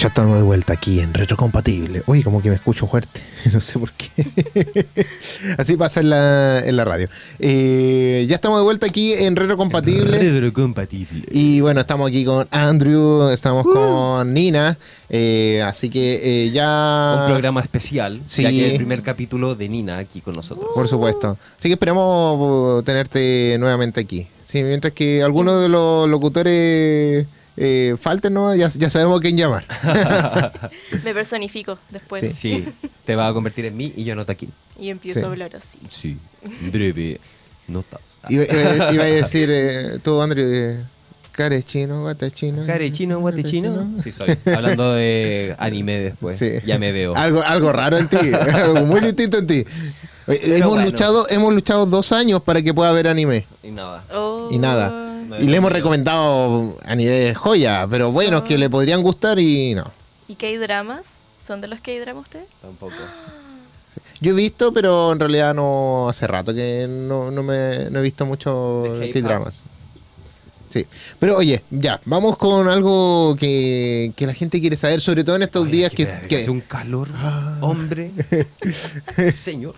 Ya estamos de vuelta aquí en Retrocompatible. Oye, como que me escucho fuerte. No sé por qué. Así pasa en la, en la radio. Eh, ya estamos de vuelta aquí en Retrocompatible. Retrocompatible. Y bueno, estamos aquí con Andrew, estamos con Nina. eh, así que eh, ya. Un programa especial, Sí. ya que el primer capítulo de Nina aquí con nosotros. Por supuesto. Así que esperamos uh, tenerte nuevamente aquí. Sí, mientras que algunos de los locutores eh, falten, ¿no? ya, ya sabemos a quién llamar. Me personifico después Sí, te va a convertir en mí y yo no aquí. y empiezo Sí. a hablar así. Sí, breve notas. Iba, iba- iba a decir, eh, tú, Andrew, eh, care chino, guate chino. Care chino, guate chino. Sí, soy. Hablando de anime después. Sí. Ya me veo. Algo, algo raro en ti, algo muy distinto en ti. Eh, Pero hemos, bueno. luchado, hemos luchado dos años para que pueda ver anime. Y nada. Oh. Y nada. Y le hemos recomendado anime joya, pero buenos que le podrían gustar y no. ¿Y K-dramas? ¿Son de los K-dramas ustedes? Tampoco. Yo he visto, pero en realidad no hace rato que no, no me, no he visto mucho dramas Sí, pero oye, ya, vamos con algo que, que la gente quiere saber, sobre todo en estos Oye, días que, que, que- hace un calor, Ah. hombre. Señor.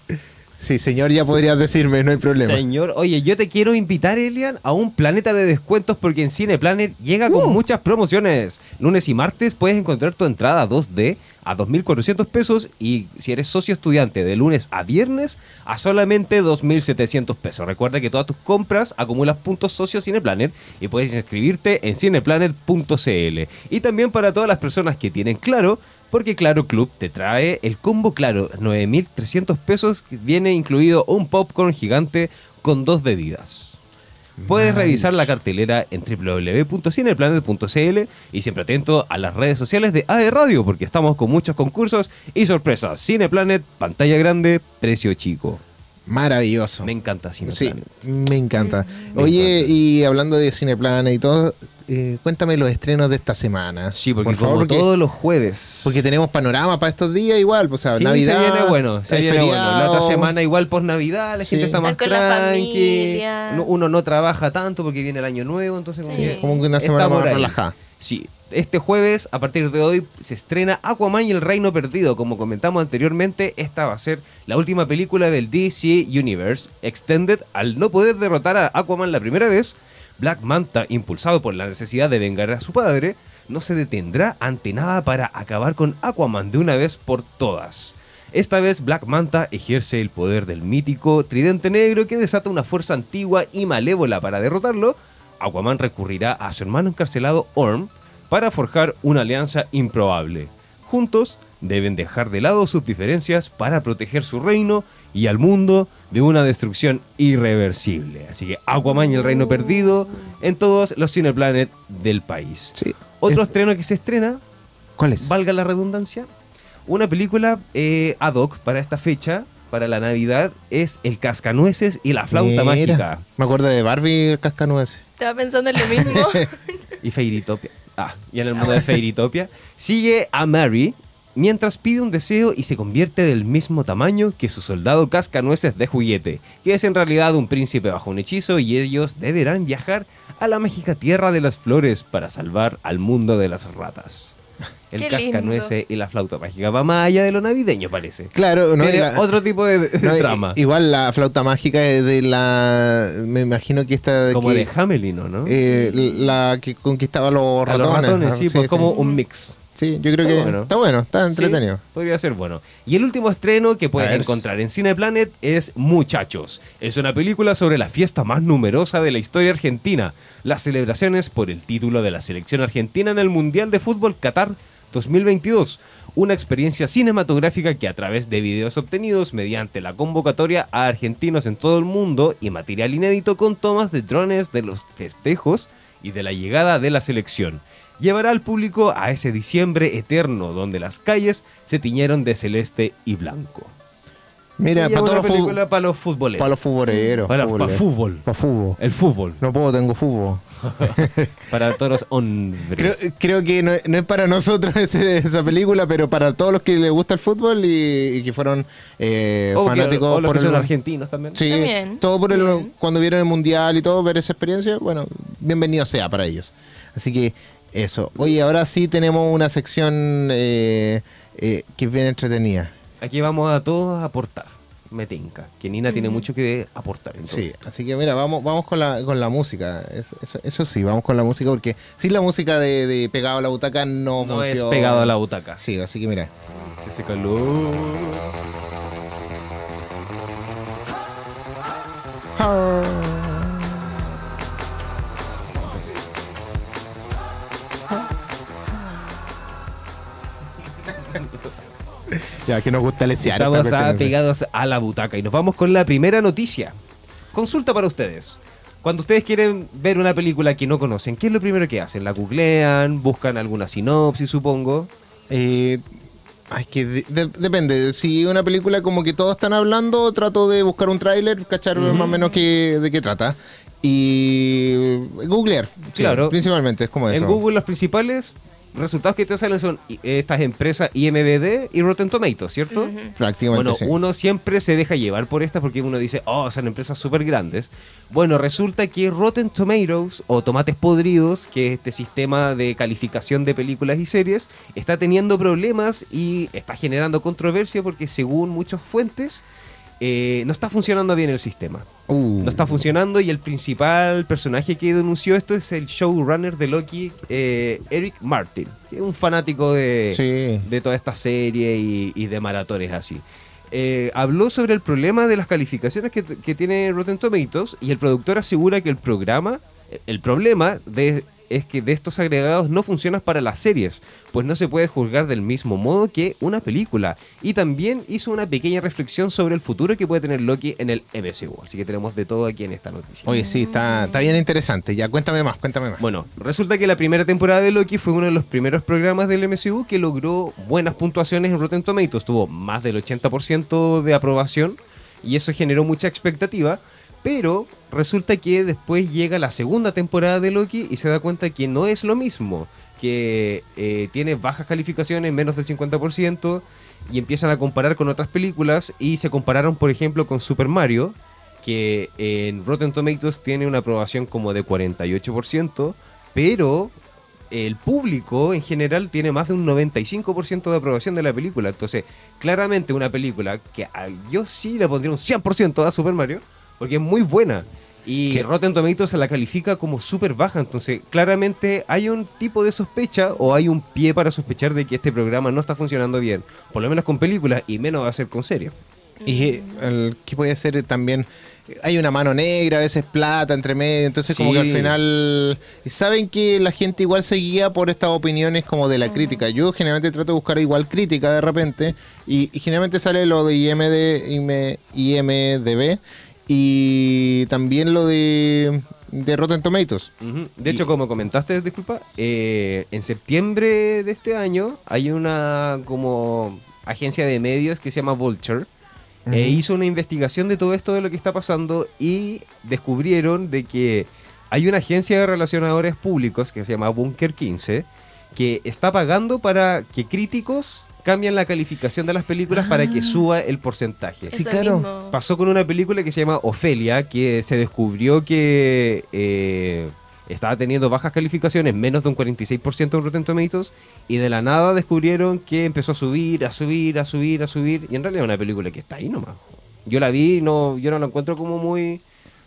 Sí, señor, ya podrías decirme, no hay problema. Señor, oye, yo te quiero invitar, Elian, a un planeta de descuentos porque en Cineplanet llega con Uh. muchas promociones. Lunes y martes puedes encontrar tu entrada 2D a 2.400 pesos y si eres socio estudiante de lunes a viernes a solamente 2.700 pesos. Recuerda que todas tus compras acumulas puntos socios Cineplanet y puedes inscribirte en cineplanet.cl. Y también para todas las personas que tienen Claro, porque Claro Club te trae el combo Claro, 9.300 pesos, viene incluido un popcorn gigante con dos bebidas. Puedes revisar la cartelera en www.cineplanet.cl y siempre atento a las redes sociales de AE Radio porque estamos con muchos concursos y sorpresas. Cineplanet, pantalla grande, precio chico. Maravilloso. Me encanta Sí, Cineplanet. me encanta. Me Oye, encanta. y hablando de Cineplana y todo, eh, cuéntame los estrenos de esta semana. Sí, porque Por favor, porque, todos los jueves. porque tenemos panorama para estos días igual, pues, o sea, Sí, Navidad. se viene bueno, se viene bueno. La otra semana igual post Navidad, la Sí. gente está más con la tranqui. familia. No- uno no trabaja tanto porque viene el año nuevo, entonces como Sí. que Como que una semana más relajada. Sí, este jueves, a partir de hoy, se estrena Aquaman y el Reino Perdido. Como comentamos anteriormente, esta va a ser la última película del DC Universe Extended. Al no poder derrotar a Aquaman la primera vez, Black Manta, impulsado por la necesidad de vengar a su padre, no se detendrá ante nada para acabar con Aquaman de una vez por todas. Esta vez Black Manta ejerce el poder del mítico tridente negro que desata una fuerza antigua y malévola para derrotarlo. Aquaman recurrirá a su hermano encarcelado Orm para forjar una alianza improbable. Juntos deben dejar de lado sus diferencias para proteger su reino y al mundo de una destrucción irreversible. Así que Aquaman y el Reino Perdido en todos los Cineplanet del país. Sí. Otro estreno que se estrena ¿Cuál es? valga la redundancia, una película eh, ad hoc para esta fecha, para la Navidad, es El Cascanueces y la Flauta Mira, Mágica. Me acuerdo de Barbie el cascanueces. Estaba pensando en lo mismo. Y Fairytopia. Ah, y en el mundo de Fairytopia. Sigue a Mary mientras pide un deseo y se convierte del mismo tamaño que su soldado Cascanueces de juguete, que es en realidad un príncipe bajo un hechizo y ellos deberán viajar a la mágica tierra de las flores para salvar al mundo de las ratas. El Qué lindo. Cascanueces y la flauta mágica va más allá de lo navideño, parece. Claro, no, la- otro tipo de, de no, i- trama. Igual la flauta mágica es de la. Me imagino que esta. como que, de Hamelin, ¿o ¿no? eh, la que conquistaba los a ratones. los ratones, ¿no? sí, pues como un mix. Sí, yo creo Está que bueno. está bueno, está entretenido. Sí, podría ser bueno. Y el último estreno que puedes encontrar en Cineplanet es Muchachos. Es una película sobre la fiesta más numerosa de la historia argentina, las celebraciones por el título de la selección argentina en el Mundial de Fútbol Qatar 2022. Una experiencia cinematográfica que a través de videos obtenidos mediante la convocatoria a argentinos en todo el mundo y material inédito con tomas de drones de los festejos y de la llegada de la selección llevará al público a ese diciembre eterno donde las calles se tiñeron de celeste y blanco. Mira, para todos los película fu- para los futboleros. para los futboleros. Para, para fútbol. Para fútbol. El fútbol. No puedo, tengo fútbol. Para todos los hombres. Creo, creo que no, no es para nosotros ese- esa película, pero para todos los que les gusta el fútbol y, y que fueron eh, fanáticos o los por que son el, argentinos también. Sí, También. todo por el, cuando vieron el mundial y todo, ver esa experiencia, bueno, bienvenido sea para ellos. Así que Eso. Oye, ahora sí tenemos una sección eh, eh, que es bien entretenida. Aquí vamos a todos a aportar. Me tinca. Que Nina tiene Ujú. mucho que aportar. Sí, así que mira, vamos, vamos con la, con la música. Eso, eso- eso sí, vamos con la música porque sin la música de, de pegado a la butaca no, No es pegado a la butaca. Sí, así que mira. Ese calor. Ya, que nos gusta lesear. esta Estamos cuestión. pegados a la butaca y nos vamos con la primera noticia. Consulta para ustedes. Cuando ustedes quieren ver una película que no conocen, ¿qué es lo primero que hacen? ¿La googlean? ¿Buscan alguna sinopsis, supongo? Eh, ay, que de- de- depende. Si una película como que todos están hablando, trato de buscar un tráiler, cachar más o menos qué- de qué trata. Y googlear. sí, Claro. Principalmente, es como eso. En Google los principales resultados que te salen son estas empresas IMBD y Rotten Tomatoes, ¿cierto? Prácticamente Bueno, sí. uno siempre se deja llevar por estas porque uno dice, oh, son empresas súper grandes. Bueno, resulta que Rotten Tomatoes o Tomates Podridos, que es este sistema de calificación de películas y series, está teniendo problemas y está generando controversia porque según muchas fuentes eh, no está funcionando bien el sistema. Uh. No está funcionando y el principal personaje que denunció esto es el showrunner de Loki, eh, Eric Martin, que es un fanático de, Sí. de toda esta serie y, y de maratones así. Eh, habló sobre el problema de las calificaciones que, que tiene Rotten Tomatoes y el productor asegura que el programa, el problema de, es que de estos agregados no funcionan para las series, pues no se puede juzgar del mismo modo que una película. Y también hizo una pequeña reflexión sobre el futuro que puede tener Loki en el MCU. Así que tenemos de todo aquí en esta noticia. Oye, sí, está, está bien interesante. Ya, cuéntame más, cuéntame más. Bueno, resulta que la primera temporada de Loki fue uno de los primeros programas del MCU que logró buenas puntuaciones en Rotten Tomatoes. Tuvo más del 80% de aprobación y eso generó mucha expectativa. Pero resulta que después llega la segunda temporada de Loki y se da cuenta que no es lo mismo. Que eh, tiene bajas calificaciones, menos del 50%, y empiezan a comparar con otras películas. Y se compararon, por ejemplo, con Super Mario, que en Rotten Tomatoes tiene una aprobación como de 48%, pero el público en general tiene más de un 95% de aprobación de la película. Entonces, claramente una película que a- yo sí le pondría un 100% a Super Mario, porque es muy buena. Y ¿Qué? Rotten Tomatoes se la califica como súper baja. Entonces, claramente hay un tipo de sospecha o hay un pie para sospechar de que este programa no está funcionando bien. Por lo menos con películas y menos va a ser con series. Y eh, el, que puede ser también. Hay una mano negra, a veces plata entre medio, entonces como que al final saben que la gente igual se guía por estas opiniones como de la crítica. Yo generalmente trato de buscar igual crítica de repente y, y generalmente sale lo de IMD, IM- IMDB y también lo de, de Rotten Tomatoes. Ujú. De Y- hecho, como comentaste, disculpa, eh, en septiembre de este año hay una como agencia de medios que se llama Vulture. e Ujú. hizo una investigación de todo esto de lo que está pasando y descubrieron de que hay una agencia de relacionadores públicos que se llama Bunker 15 que está pagando para que críticos cambien la calificación de las películas para que suba el porcentaje. Sí, claro. mismo. Pasó con una película que se llama Ofelia, que se descubrió que eh, estaba teniendo bajas calificaciones, menos de un 46% en Rotten Tomatoes, y de la nada descubrieron que empezó a subir, a subir, a subir, a subir, y en realidad es una película que está ahí nomás. Yo la vi, y no, yo no la encuentro como muy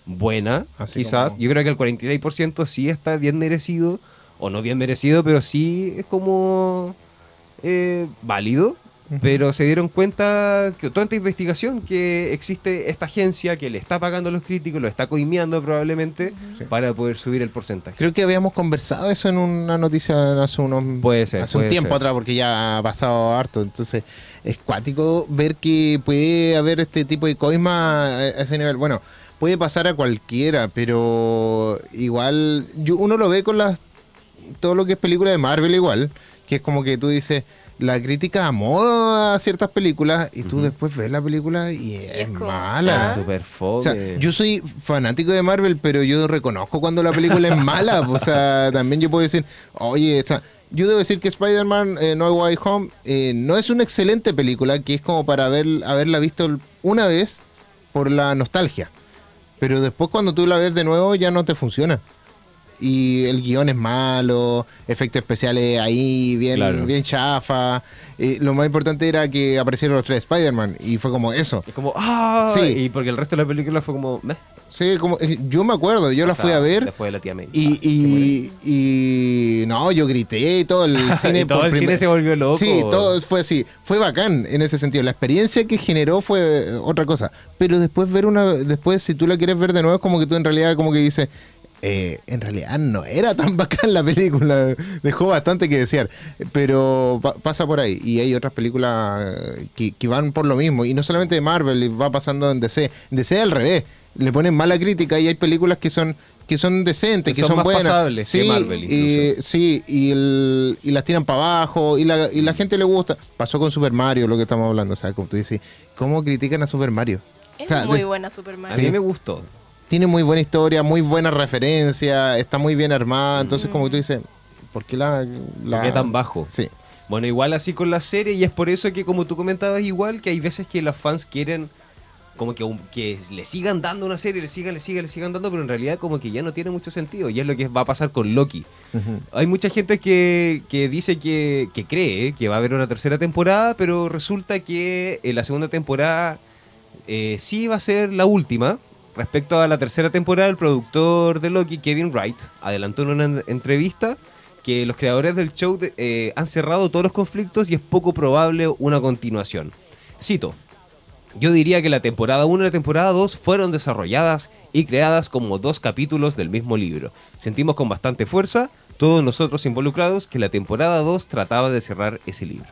buena, Así quizás. como- Yo creo que el 46% sí está bien merecido, o no bien merecido, pero sí es como eh, válido. Pero se dieron cuenta que toda esta investigación que existe esta agencia que le está pagando a los críticos, lo está coimeando probablemente para poder subir el porcentaje. Creo que habíamos conversado eso en una noticia hace unos Puede ser, hace un tiempo ser. atrás porque ya ha pasado harto. Entonces es cuático ver que puede haber este tipo de coima a a ese nivel. Bueno, puede pasar a cualquiera, pero igual yo, uno lo ve con las todo lo que es película de Marvel igual, que es como que tú dices la crítica amó a ciertas películas y tú después ves la película y es, es mala. ah. Fome. O sea, yo soy fanático de Marvel, pero yo reconozco cuando la película es mala. O sea, también yo puedo decir, oye, esta- yo debo decir que Spider-Man eh, No Way Home eh, no es una excelente película, que es como para haber, haberla visto una vez por la nostalgia. Pero después cuando tú la ves de nuevo ya no te funciona. Y el guion es malo, efectos especiales ahí, bien, Claro. bien chafa. Eh, lo más importante era que aparecieron los tres Spider-Man y fue como eso. Es como, ¡ah! Sí. Y porque el resto de la película fue como, meh. Sí, como, eh, yo me acuerdo, yo la O sea, fui a ver Después de la tía May. y, Ah, y, y- no, yo grité y todo el cine. Y todo por el primer- cine se volvió loco. Sí, todo fue así. Fue bacán en ese sentido. La experiencia que generó fue eh, otra cosa. Pero después ver una, después si tú la quieres ver de nuevo, es como que tú en realidad como que dices, eh, en realidad no era tan bacán la película. Dejó bastante que desear. Pero pa- pasa por ahí. Y hay otras películas eh, que, que van por lo mismo. Y no solamente de Marvel, y va pasando en DC. En DC al revés. Le ponen mala crítica y hay películas que son que son decentes, Que que son buenas. pasables que sí, Marvel y, sí, y, el- y las tiran para abajo y la, y la gente le gusta. Pasó con Super Mario, lo que estamos hablando. O sea, como tú dices, ¿cómo critican a Super Mario? Es O sea, muy buena Super Mario. A mí me gustó. Tiene muy buena historia, muy buena referencia, está muy bien armada. Entonces, como tú dices, ¿por qué la. la- ¿Por qué tan bajo? Sí. Bueno, igual así con la serie, y es por eso que, como tú comentabas, igual que hay veces que los fans quieren como que, que le sigan dando una serie, le sigan, le sigan, le sigan dando, pero en realidad como que ya no tiene mucho sentido. Y es lo que va a pasar con Loki. Hay mucha gente que, que dice que, que cree que va a haber una tercera temporada, pero resulta que eh, la segunda temporada eh, sí va a ser la última. Respecto a la tercera temporada, el productor de Loki, Kevin Wright, adelantó en una en- entrevista que los creadores del show de- eh, han cerrado todos los conflictos y es poco probable una continuación. Cito. Yo diría que la temporada 1 y la temporada 2 fueron desarrolladas y creadas como dos capítulos del mismo libro. Sentimos con bastante fuerza, todos nosotros involucrados, que la temporada 2 trataba de cerrar ese libro.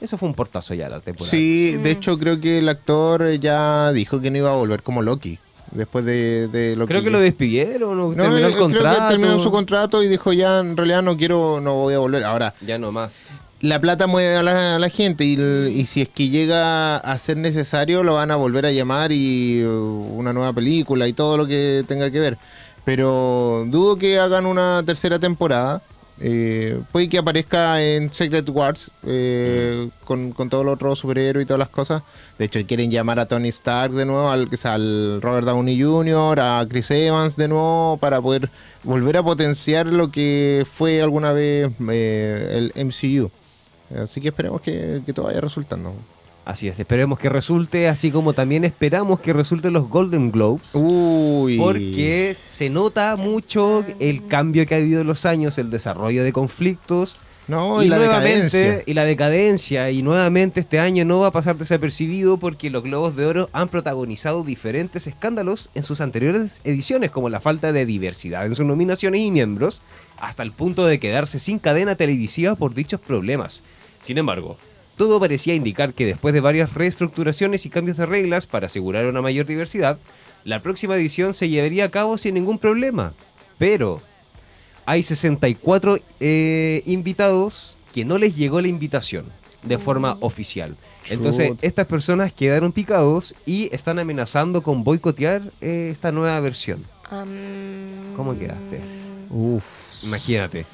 Eso fue un portazo ya la temporada. Sí, de Mm. hecho, creo que el actor ya dijo que no iba a volver como Loki. Después de, de Loki. Creo que lo despidieron No, terminó eh, el creo que contrato. terminó su contrato y dijo ya en realidad no quiero, no voy a volver. Ahora, Ya no más. la plata mueve a la, a la gente y, y si es que llega a ser necesario lo van a volver a llamar y uh, una nueva película y todo lo que tenga que ver. Pero dudo que hagan una tercera temporada. Eh, puede que aparezca en Secret Wars eh, con, con todos los otros superhéroes y todas las cosas. De hecho, quieren llamar a Tony Stark de nuevo, al, al Robert Downey Jr., a Chris Evans de nuevo, para poder volver a potenciar lo que fue alguna vez eh, el MCU. Así que esperemos que, que todo vaya resultando. Así es, esperemos que resulte, así como también esperamos que resulten los Golden Globes. Uy. Porque se nota mucho el cambio que ha habido en los años, el desarrollo de conflictos No, y, la decadencia. y la decadencia. Y nuevamente este año no va a pasar desapercibido porque los Globos de Oro han protagonizado diferentes escándalos en sus anteriores ediciones, como la falta de diversidad en sus nominaciones y miembros, hasta el punto de quedarse sin cadena televisiva por dichos problemas. Sin embargo, todo parecía indicar que después de varias reestructuraciones y cambios de reglas para asegurar una mayor diversidad, la próxima edición se llevaría a cabo sin ningún problema. Pero hay 64 eh, invitados que no les llegó la invitación de forma oficial. Entonces, Chut. estas personas quedaron picados y están amenazando con boicotear eh, esta nueva versión. ¿Cómo quedaste? Uf. Imagínate.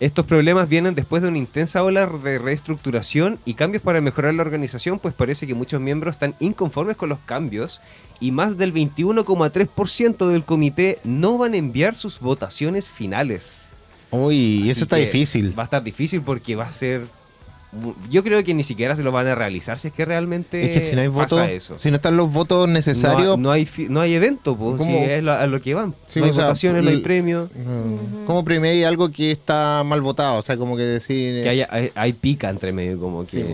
Estos problemas vienen después de una intensa ola de reestructuración y cambios para mejorar la organización, pues parece que muchos miembros están inconformes con los cambios y más del 21,3% del comité no van a enviar sus votaciones finales. Uy, Así eso está difícil. Va a estar difícil porque va a ser... Yo creo que ni siquiera se lo van a realizar si es que realmente Es que si no hay pasa votos, eso. si no están los votos No, necesarios, no hay, fi- no hay evento, pues, si es lo- a lo que van. Sí, no hay sea, votaciones, no hay el- premio. mm, ¿cómo premiáis algo que está mal votado? O sea, como que decir... que hay, hay pica entre medio, como que Sí,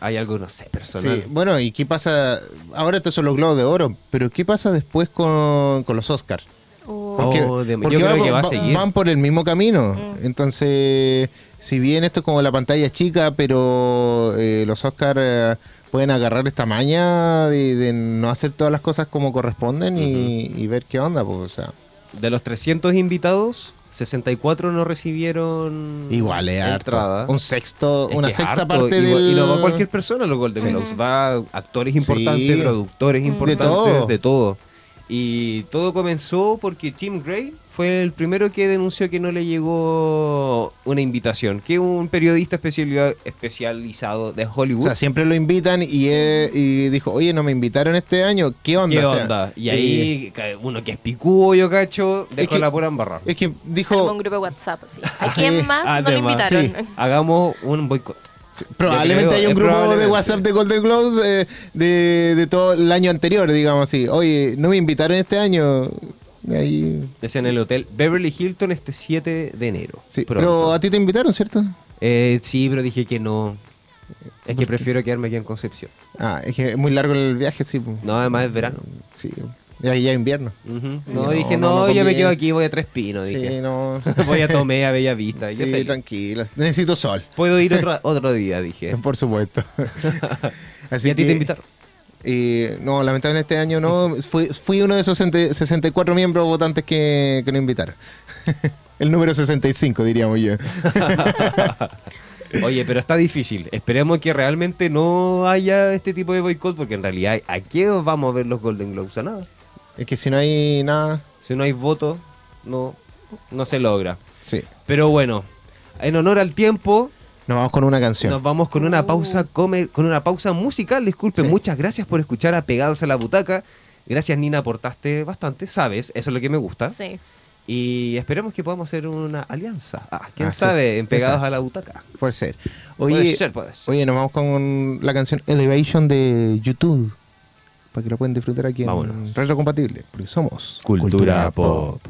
hay algo, no sé, personal. Sí, bueno, ¿y qué pasa? Ahora estos son los globos de oro, pero ¿qué pasa después con, con los Oscars? Porque, Oh, de- yo porque creo va- que va a seguir. van por el mismo camino. Mm. Entonces, si bien esto es como la pantalla chica, pero eh, los Oscars eh, pueden agarrar esta maña de, de no hacer todas las cosas como corresponden y, y ver qué onda. Pues, o sea, De los 300 invitados, 64 no recibieron igual es harto. entrada. Un sexto, Es una sexta harto, parte y, va- del... y no va cualquier persona los Golden Sí. Globes, va actores importantes, Sí. productores De importantes, todo. de todo. Y todo comenzó porque Tim Gray fue el primero que denunció que no le llegó una invitación, que un periodista especiali- especializado de O Hollywood. sea, siempre lo invitan y, y dijo, oye, no me invitaron este año, ¿qué onda? ¿Qué O sea, onda? Y eh, ahí uno que es picudo, yo cacho, dejó que- la pura embarrada. es que dijo, un grupo de WhatsApp así. ¿A Sí. quién más no le invitaron? sí. Hagamos un boicot. Sí, probablemente creo, hay un grupo de. WhatsApp de Golden Globes eh, de, de todo el año anterior, digamos así. Oye, no me invitaron este año. Ahí, Es en el hotel Beverly Hilton este 7 de enero. sí. Pronto. Pero a ti te invitaron, ¿cierto? Eh, sí, pero dije que no. Es que prefiero quedarme aquí en Concepción. Ah, es que es muy largo el viaje, sí. No, además es verano. Sí, ya, ya invierno. Sí, no, no, dije, no, yo me quedo aquí, voy a Tres Pinos. Sí, Dije. no. voy a Tomé, a Bella Vista. y sí, tranquila. Necesito sol, Puedo ir otro, otro día, dije. por supuesto. Así ¿Y a ti que- te invitaron? Eh, no, lamentablemente este año no. Fui, fui uno de esos 60 64 miembros votantes que, que no invitaron. El número 65, diríamos yo. Oye, pero está difícil. Esperemos que realmente no haya este tipo de boicot, porque en realidad, ¿a qué vamos a ver los Golden Globes? A nada. Es que si no hay nada, Si no hay voto, no, no se logra. sí. Pero bueno, en honor al tiempo, Nos vamos con una canción. nos vamos con una pausa con una pausa musical. Disculpe, Sí. muchas gracias por escuchar a Pegados a la Butaca. Gracias, Nina, aportaste bastante, sabes, eso es lo que me gusta. Sí. Y esperemos que podamos hacer una alianza. Ah, quién Ah, sí. sabe, en Pegados Esa. a la Butaca. Puede ser. Puede Oye, ser, puede ser. oye, nos vamos con la canción Elevation de YouTube. Para que la pueden disfrutar aquí Vámonos. en Retro Compatible. Porque somos Cultura Pop.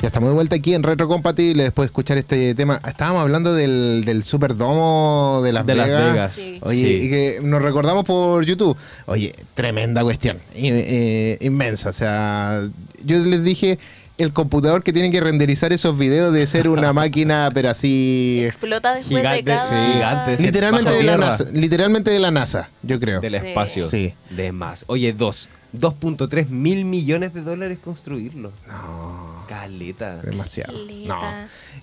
Ya estamos de vuelta aquí en Retro Compatible después de escuchar este tema. Estábamos hablando del, del Superdomo de Las De Las Vegas. Sí. Oye, Sí. y que nos recordamos por YouTube. Oye, tremenda cuestión. eh, inmensa. O sea, yo les dije el computador que tiene que renderizar esos videos de ser una máquina, pero así. Explota después Gigante, de cada... sí, gigante, sí. Literalmente de la. NASA. Literalmente de la NASA, yo creo. Del espacio. Sí. De más. Oye, dos. 2.3 mil millones de dólares construirlo. No, Caleta. demasiado. No.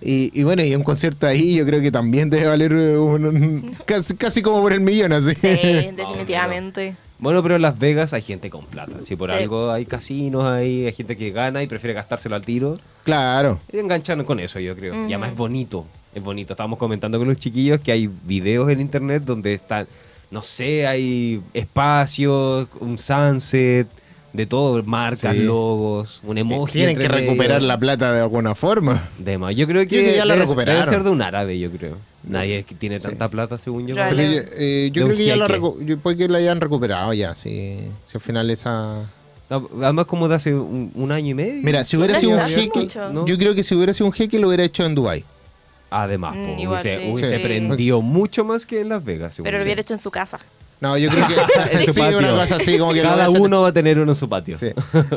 Y, y bueno, y un concierto ahí yo creo que también debe valer eh, un- un- casi, casi como por el millón, así. Sí, definitivamente. Bueno, pero en Las Vegas hay gente con plata. Si por Sí. algo hay casinos ahí, hay gente que gana y prefiere gastárselo al tiro. claro. Y enganchan con eso, yo creo. Y además es bonito. Es bonito. Estábamos comentando con los chiquillos que hay videos en internet donde están, no sé, hay espacios, un sunset, de todo, marcas, Sí. logos, un emoji. Tienen entre que medio. recuperar la plata de alguna forma. De más. Yo creo que, Yo creo que ya la debe- recuperaron. Debe ser de un árabe, yo creo. Nadie tiene Sí. tanta plata, según yo. Eh, yo creo que ya la, yo- puede que la hayan recuperado ya, si, si al final esa... Además, como de hace un, un año y medio. Mira, si hubiera sido un jeque, yo creo que si hubiera sido un jeque lo hubiera hecho en Dubai. Además, Mm, po, igual, hubiese, sí. hubiese Sí. prendido mucho más que en Las Vegas. Pero lo hubiera hecho en su casa. No, yo creo que sí, patio. una cosa así, como que Cada hacer- uno va a tener uno en su patio. Sí,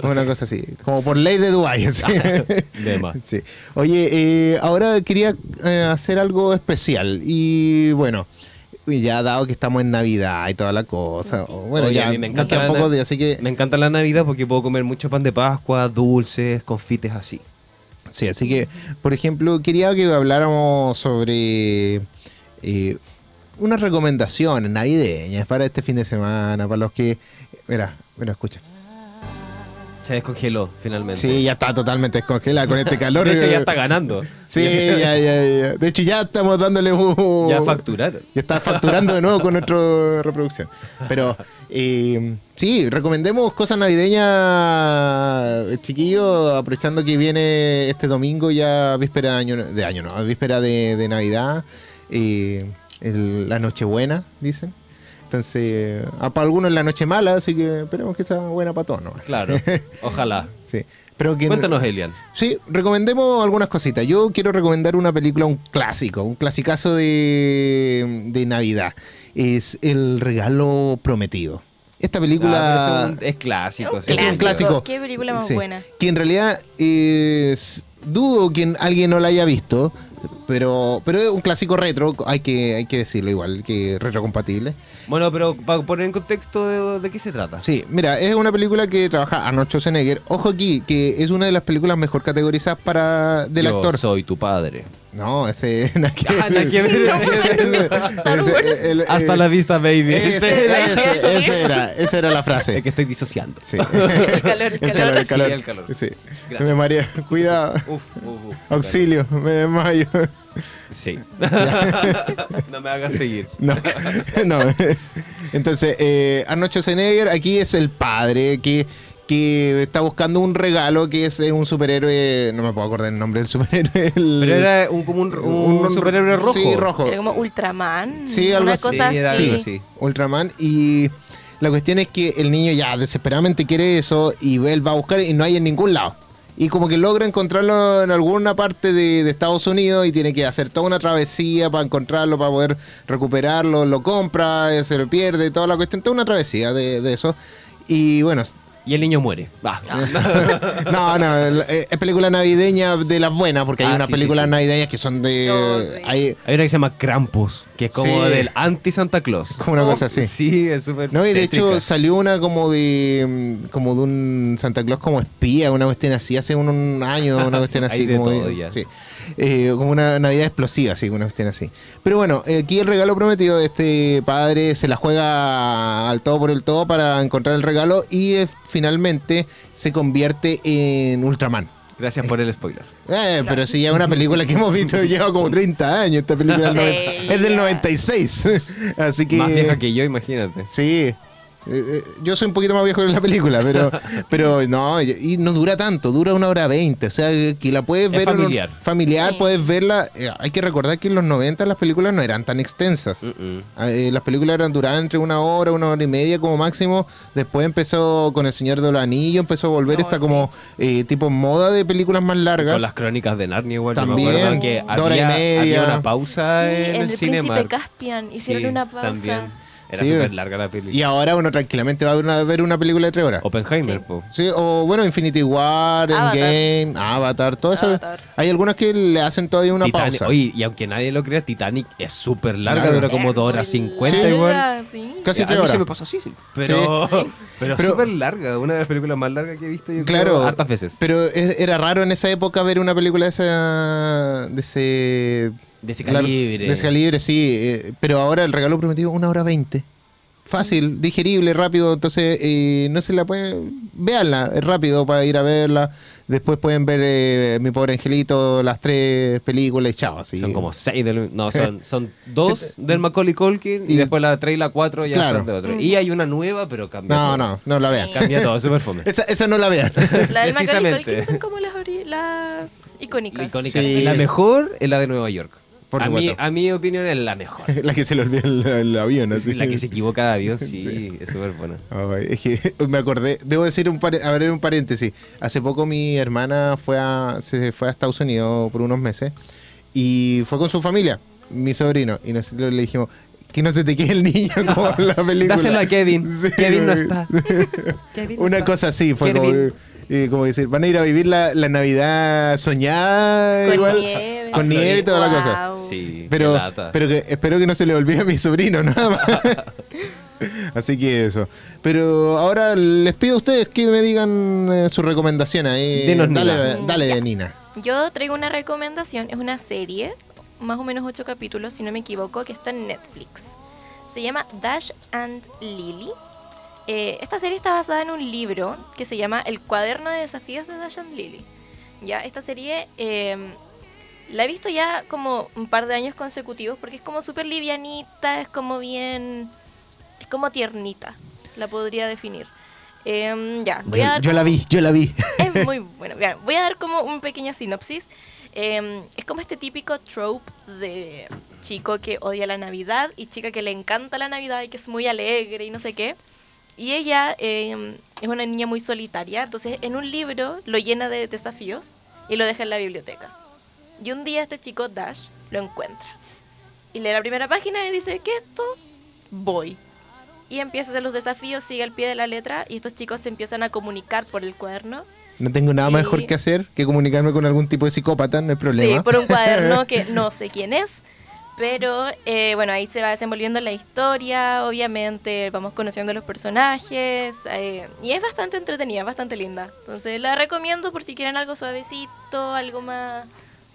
una cosa así, como por ley de. De más. Sí. Oye, eh, ahora quería eh, hacer algo especial y bueno, ya dado que estamos en Navidad y toda la cosa, bueno, Oye, ya a mí me encanta pocos días, así que Me encanta la Navidad porque puedo comer mucho pan de Pascua, dulces, confites así. sí, así que por ejemplo quería que habláramos sobre eh, unas recomendaciones navideñas para este fin de semana, para los que, mira, mira, escucha. Se descongeló finalmente. Sí, ya está totalmente descongelada con este calor. De hecho, ya está ganando. Sí, ya, ya, ya. De hecho, ya estamos dándole un. Ya facturaron. Ya está facturando de nuevo con nuestra reproducción. Pero eh, sí, recomendemos cosas navideñas, chiquillos, aprovechando que viene este domingo ya víspera de año, de año no, víspera de, de Navidad, eh, el- la Nochebuena, dicen. Entonces, ah, para algunos es la noche mala, así que esperemos que sea buena para todos. ¿no? Claro. Ojalá. Sí. Pero que, Cuéntanos, Elian. Sí, recomendemos algunas cositas. Yo quiero recomendar una película, un clásico, un clasicazo de, de Navidad. Es El Regalo Prometido. Esta película Ah, es, un- es clásico. Un sí. es un clásico. Qué película más Sí. buena. que en realidad es, dudo que alguien no la haya visto, pero, pero es un clásico retro, hay que, hay que decirlo igual, que retrocompatible. Bueno, pero para poner en contexto de, de qué se trata. Sí, mira, es una película que trabaja Arnold Schwarzenegger. Ojo aquí, que es una de las películas mejor categorizadas para del Yo actor. soy tu padre. No, ese nada que Ah, nada que ver. Ese- el- Hasta la vista, baby. Ese, ese- ese era, esa era la frase. Es que estoy disociando. Sí. El calor, el El calor. calor, el Sí, calor. el calor. Sí. Gracias. Me marea. Cuidado. Uf, uf, uf. Auxilio, me desmayo. Sí. no me hagas seguir. No, no. Entonces, eh, Arnold Schwarzenegger aquí es el padre que, que está buscando un regalo que es un superhéroe. No me puedo acordar el nombre del superhéroe. el- Pero era un, como un, un superhéroe rojo. Sí, rojo. Era como Ultraman. Sí, algo una así. cosa Sí, era así. algo así. Ultraman y la cuestión es que el niño ya desesperadamente quiere eso y él va a buscar y no hay en ningún lado. Y como que logra encontrarlo en alguna parte de, de Estados Unidos y tiene que hacer toda una travesía para encontrarlo, para poder recuperarlo, lo compra, se lo pierde, toda la cuestión, toda una travesía de, de eso. Y bueno, Y el niño muere. Va. no, no, eh, es película navideña de las buenas, porque hay Ah, unas sí, películas sí, sí. navideñas que son de... Sí. hay Hay una que se llama Krampus, que es como Sí. del anti-Santa Claus. como una cosa así. Sí, es súper. No, y de hecho salió una como de como de un Santa Claus como espía, una cuestión así, hace un, un año, una cuestión así. como, todo ya. sí. Eh, como una Navidad explosiva, así, una cuestión así. Pero bueno, aquí el regalo prometido, este padre se la juega al todo por el todo para encontrar el regalo y eh, finalmente se convierte en Ultraman. Gracias por el spoiler. Eh, pero si ya es una película que hemos visto lleva como 30 años, esta película es del Sí, noven- es del ya. 96. Así que... Más vieja que yo, imagínate. Sí. Eh, eh, yo soy un poquito más viejo en la película, pero, pero no, y y no dura tanto, dura una hora veinte. O sea, que la puedes Es ver. un- familiar. familiar, Sí. puedes verla. eh, hay que recordar que en los 90 las películas no eran tan extensas. Mm-mm. Eh, las películas eran duraban entre una hora, una hora y media como máximo. Después empezó con El Señor de los Anillos, empezó a volver Oh, esta sí. como eh, tipo moda de películas más largas. Con las crónicas de Narnia igual. me También, acuerdo que dos horas y media. había una pausa Sí, en, en el, el cinema. Príncipe Caspian hicieron una pausa. También. Era Sí. súper larga la película. Y ahora uno tranquilamente va a ver una, ver una película de tres horas. Oppenheimer, Sí. po. Sí, o bueno, Infinity War, Avatar. Endgame, Avatar, todo eso. Hay algunas que le hacen todavía una Titanic- pausa. Oye, y aunque nadie lo crea, Titanic es súper larga, Larga. dura como 2 horas muy 50 larga, igual. sí. Casi tres horas. se me pasó así, sí. pero, pero, Pero- súper larga, una de las películas más largas que he visto yo Claro, creo, hartas veces. pero e- era raro en esa época ver una película de, esa, de ese... De ese calibre. De ese calibre, sí. eh, pero ahora el regalo prometido, una hora veinte. Fácil, digerible, rápido. Entonces, eh, no se la pueden... Véanla, es rápido para ir a verla. Después pueden ver eh, Mi Pobre Angelito, las tres películas y chao. Así. Son como seis del... No, son, son dos del Macaulay Culkin y, Y- después la 3 y la 4 ya Claro. son de otro. Y hay una nueva, pero cambia No, todo. no, no la vean. Sí. Cambia todo, súper fome. Esa, esa no la vean. La del Macaulay. Culkin son como las, icónicas. Icónica. Sí. La mejor es la de Nueva York. Por a, mí, a mi opinión es la mejor. la que se le olvida el, el avión, así. La que se equivoca de avión, sí, Sí. es súper buena. Es que me acordé, debo decir un, pare- a ver, un paréntesis. Hace poco mi hermana fue a, se fue a Estados Unidos por unos meses y fue con su familia, mi sobrino, y nosotros le dijimos que no se te quede el niño como en la película. Dáselo a Kevin. Sí, Kevin no está. Kevin no Una está. cosa así, fue como, Kevin. eh, como decir, van a ir a vivir la, la Navidad soñada Con igual, nieve. con nieve y toda la cosa. Sí, Pero, pero que, espero que no se le olvide a mi sobrino, nada más. Así que eso. Pero ahora les pido a ustedes que me digan eh, sus recomendaciones. ahí. Dinos, dale, Nina. dale, Ya. Nina. Yo traigo una recomendación, es una serie, más o menos ocho capítulos, si no me equivoco, que está en Netflix. Se llama Dash and Lily. Eh, esta serie está basada en un libro que se llama El cuaderno de desafíos de Dash and Lily. Ya, esta serie eh, la he visto ya como un par de años consecutivos porque es como súper livianita, es como bien. es como tiernita, la podría definir. Em, ya, voy Yo, a dar yo la vi, yo la vi. es muy bueno. Mira, voy a dar como una pequeña sinopsis. Eh, es como este típico trope de chico que odia la Navidad y chica que le encanta la Navidad y que es muy alegre y no sé qué. Y ella eh, es una niña muy solitaria, entonces en un libro lo llena de desafíos y lo deja en la biblioteca. Y un día este chico, Dash, lo encuentra. Y lee la primera página y dice, ¿qué es esto? Voy. Y empieza a hacer los desafíos, sigue al pie de la letra y estos chicos se empiezan a comunicar por el cuaderno. No tengo nada mejor que hacer que comunicarme con algún tipo de psicópata, no hay problema. Sí, por un cuaderno que no sé quién es. Pero eh, bueno, ahí se va desenvolviendo la historia, obviamente vamos conociendo los personajes eh, y es bastante entretenida, bastante linda. Entonces la recomiendo por si quieren algo suavecito, algo más,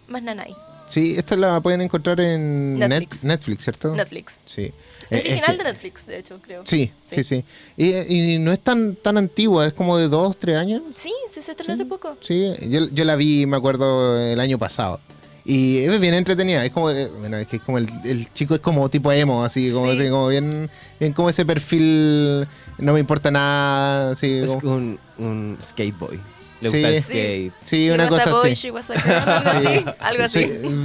más nanay. Sí, esta la pueden encontrar en Net- Netflix. Netflix, ¿cierto? Netflix. Sí. Es Eh, es original que- de Netflix, de hecho, creo. Sí, sí, Sí. sí. Y, y no es tan, tan antigua, es como de dos, tres años. Sí, sí, se estrenó hace poco. Sí, yo, yo la vi, me acuerdo, el año pasado. Y es bien entretenida, es como, eh, bueno, es que es como el, el chico es como tipo emo, así, como, Sí. así, como bien, bien como ese perfil, no me importa nada, así, Es como- un, un skateboy. Le Sí. el Sí. skate. sí, She una cosa boy, así. Algo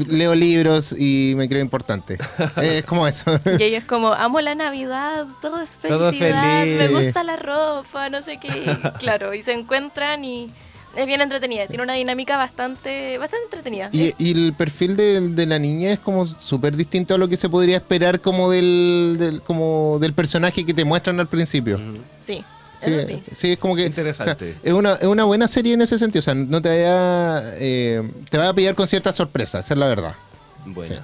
leo libros y me creo importante. es como eso. Y ella es como, amo la Navidad, todo es Todo felicidad, feliz. me gusta la ropa, no sé qué. Claro, y se encuentran y es bien entretenida. Tiene una dinámica bastante, bastante entretenida. Y, y el perfil de, de la niña es como súper distinto a lo que se podría esperar como del, del- como del personaje que te muestran al principio. Sí, Sí, sí. sí, es como que. Interesante. o sea, es, una, es una buena serie en ese sentido. O sea, no te vaya. eh, te va a pillar con ciertas sorpresas, esa es la verdad. Bueno.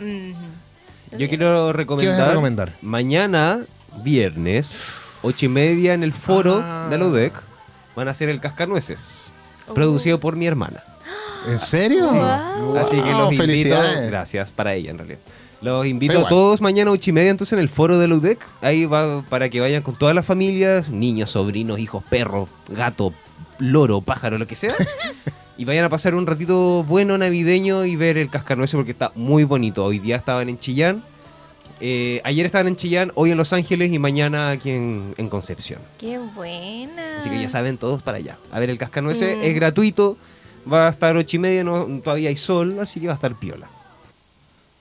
Yo quiero recomendar, ¿Qué vas a recomendar? mañana, viernes, ocho y media en el foro Ah. de la UDEC, van a hacer el Cascanueces, Oh. producido por mi hermana. ¿En serio? Wow. Así que los invito, felicidades. gracias para ella en realidad. Los invito a todos mañana ocho y media entonces en el foro de la UDEC. Ahí va para que vayan con todas las familias, niños, sobrinos, hijos, perros, gato, loro, pájaro, lo que sea. y vayan a pasar un ratito bueno navideño y ver el cascanueces porque está muy bonito. Hoy día estaban en Chillán. Eh, ayer estaban en Chillán, hoy en Los Ángeles y mañana aquí en, en Concepción. Qué buena. Así que ya saben todos para allá. A ver, el cascanueces Mm. es gratuito, va a estar ocho y media, no, todavía hay sol, así que va a estar piola.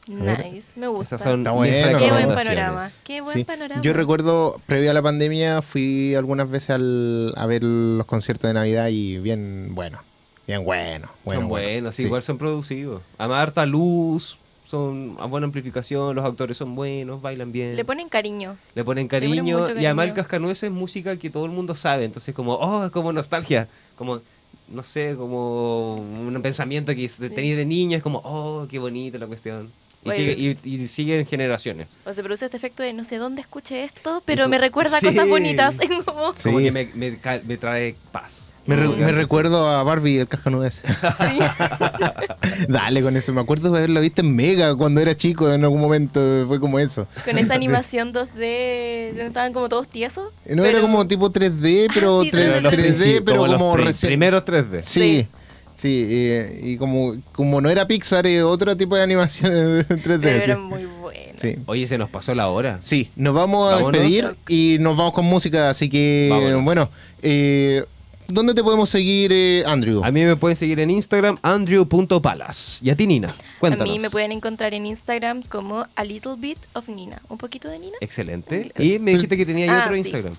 Ver. Nice, me gusta. Son Está bueno, Qué buen panorama. Qué buen Sí. panorama. Yo recuerdo, previo a la pandemia, fui algunas veces al- a ver los conciertos de Navidad y bien bueno. Bien bueno. bueno son bueno. buenos, sí, Sí. igual son producidos. Además, harta luz, son a buena amplificación, los actores son buenos, bailan bien. Le ponen cariño. Le ponen ponen cariño y además el cascanueces es música que todo el mundo sabe, entonces como, oh, es como nostalgia, como, no sé, como un pensamiento que tenía de niña, es como, oh, qué bonito la cuestión. Y, sigue, y, y sigue en generaciones. O se produce este efecto de no sé dónde escuché esto, pero me recuerda a Sí. cosas bonitas. Es como- Sí. Como que me, me trae paz. Me, re- me recuerdo a Barbie, el cascanueces. Sí. Dale con eso. Me acuerdo de haberlo visto en Mega cuando era chico en algún momento. Fue como eso. Con esa animación 2D, donde estaban como todos tiesos. No era como tipo 3D, pero Ah, sí, 3, Pero los 3D, principios, pero los como pri- recién. Primeros 3D. Sí. Sí, eh, y como, como no era Pixar, es otro tipo de animación en 3D. Pero eran muy buenas. Sí. Oye, se nos pasó la hora. Sí, nos vamos a Vámonos. despedir y nos vamos con música, así que Vámonos. bueno, eh, ¿dónde te podemos seguir, eh, Andrew? A mí me pueden seguir en Instagram, andrew.palas. Y a ti, Nina, cuéntanos. A mí me pueden encontrar en Instagram como a little bit of Nina. Un poquito de Nina. Excelente. Y me dijiste que tenía ahí Ah, otro sí. Instagram.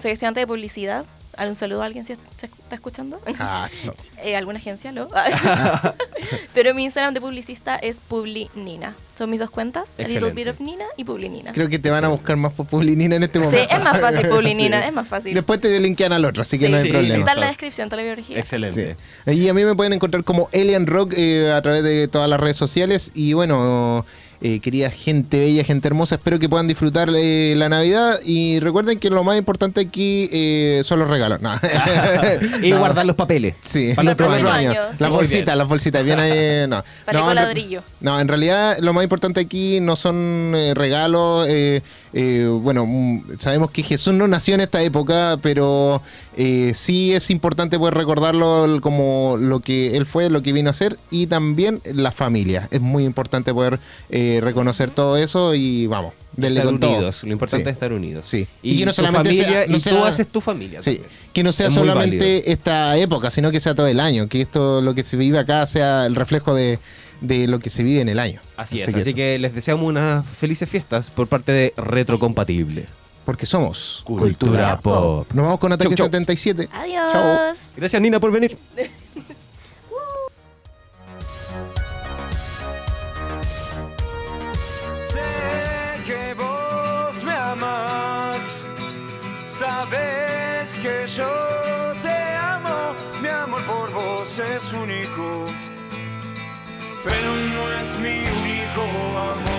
Soy estudiante de publicidad. Un saludo a alguien si está escuchando. Ah, so- Eh, ¿Alguna agencia? ¿Lo? Pero mi Instagram de publicista es PubliNina. Son mis dos cuentas, A Little Excelente. Bit of Nina y PubliNina. creo que te van a buscar más por Publinina en este Sí, momento. es más fácil PubliNina, Sí. es más fácil. Después te linkean al otro, así que Sí. no hay Sí, problema. Está en la descripción, está la biología. Excelente. Sí. Y a mí me pueden encontrar como Alien Rock eh, a través de todas las redes sociales. Y bueno, eh, querida gente bella, gente hermosa, espero que puedan disfrutar eh, la Navidad. Y recuerden que lo más importante aquí eh, son los regalos. No. Y No. guardar los papeles. Sí, Para el para el próximo otro año. año, Las sí. Bolsitas, las bolsitas. Bien ahí, no. Para no, ladrillo. no, en realidad lo más importante aquí no son eh, regalos. eh, eh, bueno, mm, sabemos que Jesús no nació en esta época, pero eh, sí es importante poder recordarlo como lo que él fue, lo que vino a ser y también la familia. Es muy importante poder eh, reconocer todo eso y vamos, denle Estar con todo. Lo importante Sí. es estar unidos. Sí. Y, Y que no solamente sea- no y sea- tú haces tu familia. Sí, también. que no sea Es solamente esta época, sino que sea todo el año, que esto lo que se vive acá sea el reflejo de, de lo que se vive en el año. Así es. Así eso. que les deseamos unas felices fiestas por parte de Retrocompatible. Porque somos Cultura Pop. Nos vamos con Ataque Chau, chau. 77. Adiós. Gracias, Nina, por venir. mi único amor.